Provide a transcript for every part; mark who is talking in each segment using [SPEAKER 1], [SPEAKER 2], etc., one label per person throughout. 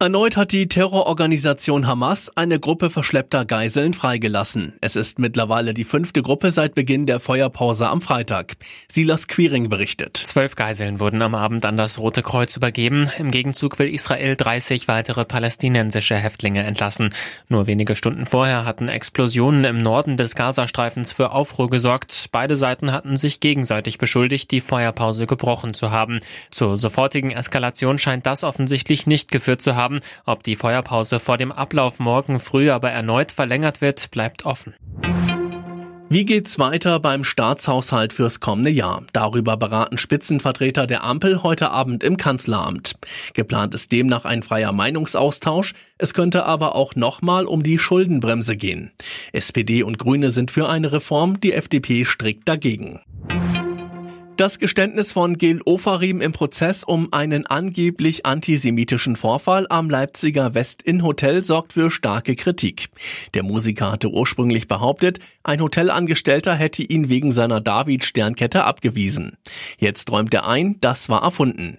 [SPEAKER 1] Erneut hat die Terrororganisation Hamas eine Gruppe verschleppter Geiseln freigelassen. Es ist mittlerweile die fünfte Gruppe seit Beginn der Feuerpause am Freitag. Silas Quiring berichtet.
[SPEAKER 2] Zwölf Geiseln wurden am Abend an das Rote Kreuz übergeben. Im Gegenzug will Israel 30 weitere palästinensische Häftlinge entlassen. Nur wenige Stunden vorher hatten Explosionen im Norden des Gazastreifens für Aufruhr gesorgt. Beide Seiten hatten sich gegenseitig beschuldigt, die Feuerpause gebrochen zu haben. Zur sofortigen Eskalation scheint das offensichtlich nicht geführt zu haben haben. Ob die Feuerpause vor dem Ablauf morgen früh aber erneut verlängert wird, bleibt offen.
[SPEAKER 1] Wie geht's weiter beim Staatshaushalt fürs kommende Jahr? Darüber beraten Spitzenvertreter der Ampel heute Abend im Kanzleramt. Geplant ist demnach ein freier Meinungsaustausch. Es könnte aber auch nochmal um die Schuldenbremse gehen. SPD und Grüne sind für eine Reform, die FDP strikt dagegen. Das Geständnis von Gil Ofarim im Prozess um einen angeblich antisemitischen Vorfall am Leipziger West-Inn-Hotel sorgt für starke Kritik. Der Musiker hatte ursprünglich behauptet, ein Hotelangestellter hätte ihn wegen seiner David-Sternkette abgewiesen. Jetzt räumt er ein, das war erfunden.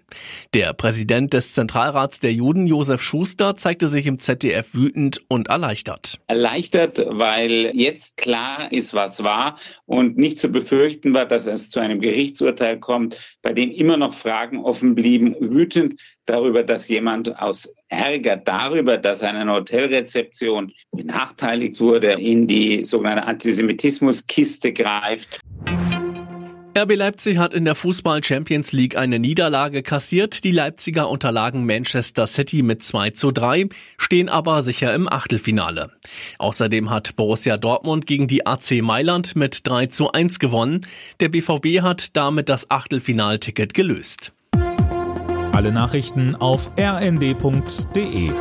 [SPEAKER 1] Der Präsident des Zentralrats der Juden, Josef Schuster, zeigte sich im ZDF wütend und erleichtert.
[SPEAKER 3] Erleichtert, weil jetzt klar ist, was war und nicht zu befürchten war, dass es zu einem Gerichts Gerichtsurteil kommt, bei dem immer noch Fragen offen blieben, wütend darüber, dass jemand aus Ärger darüber, dass eine Hotelrezeption benachteiligt wurde, in die sogenannte Antisemitismuskiste greift.
[SPEAKER 1] RB Leipzig hat in der Fußball Champions League eine Niederlage kassiert. Die Leipziger unterlagen Manchester City mit 2 zu 3, stehen aber sicher im Achtelfinale. Außerdem hat Borussia Dortmund gegen die AC Mailand mit 3 zu 1 gewonnen. Der BVB hat damit das Achtelfinalticket gelöst.
[SPEAKER 4] Alle Nachrichten auf rnd.de